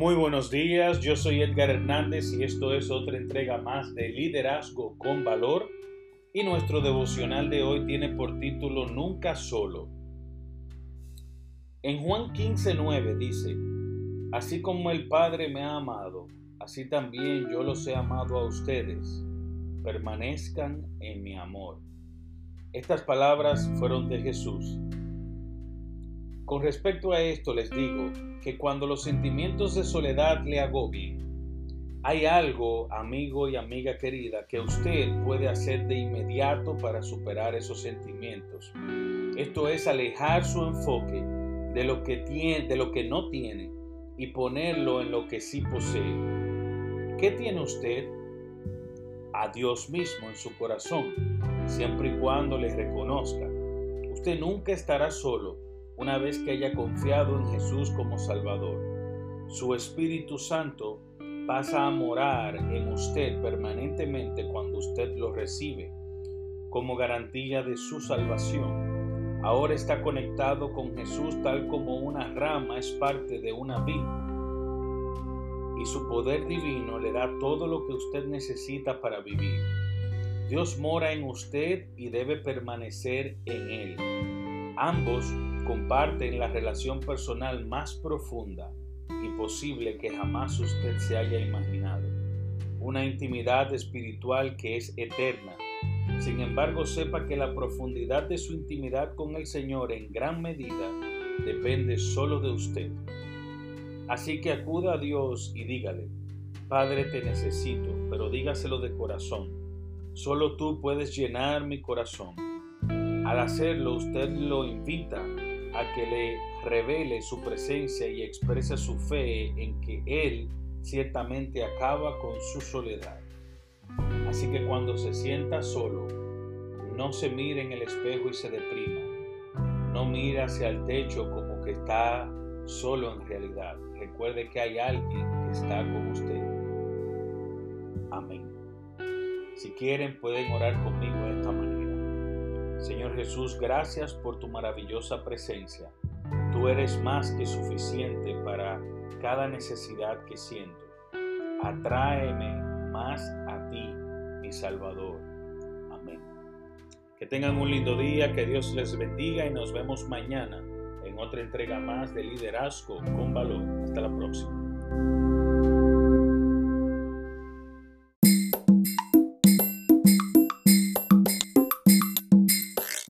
Muy buenos días, yo soy Edgar Hernández y esto es otra entrega más de Liderazgo con Valor y nuestro devocional de hoy tiene por título Nunca solo. En Juan 15:9 dice, Así como el Padre me ha amado, así también yo los he amado a ustedes. Permanezcan en mi amor. Estas palabras fueron de Jesús. Con respecto a esto les digo que cuando los sentimientos de soledad le agobien, hay algo, amigo y amiga querida, que usted puede hacer de inmediato para superar esos sentimientos. Esto es alejar su enfoque de lo que tiene, de lo que no tiene y ponerlo en lo que sí posee. ¿Qué tiene usted? A Dios mismo en su corazón, siempre y cuando le reconozca. Usted nunca estará solo una vez que haya confiado en Jesús como Salvador. Su Espíritu Santo pasa a morar en usted permanentemente cuando usted lo recibe como garantía de su salvación. Ahora está conectado con Jesús tal como una rama es parte de una vid. Y su poder divino le da todo lo que usted necesita para vivir. Dios mora en usted y debe permanecer en él. Ambos comparten la relación personal más profunda y posible que jamás usted se haya imaginado. Una intimidad espiritual que es eterna. Sin embargo, sepa que la profundidad de su intimidad con el Señor en gran medida depende solo de usted. Así que acuda a Dios y dígale, Padre te necesito, pero dígaselo de corazón. Solo tú puedes llenar mi corazón. Al hacerlo, usted lo invita a que le revele su presencia y exprese su fe en que Él ciertamente acaba con su soledad. Así que cuando se sienta solo, no se mire en el espejo y se deprima. No mire hacia el techo como que está solo en realidad. Recuerde que hay alguien que está con usted. Amén. Si quieren pueden orar conmigo esta manera. Señor Jesús, gracias por tu maravillosa presencia. Tú eres más que suficiente para cada necesidad que siento. Atráeme más a ti, mi Salvador. Amén. Que tengan un lindo día, que Dios les bendiga y nos vemos mañana en otra entrega más de liderazgo con valor. Hasta la próxima.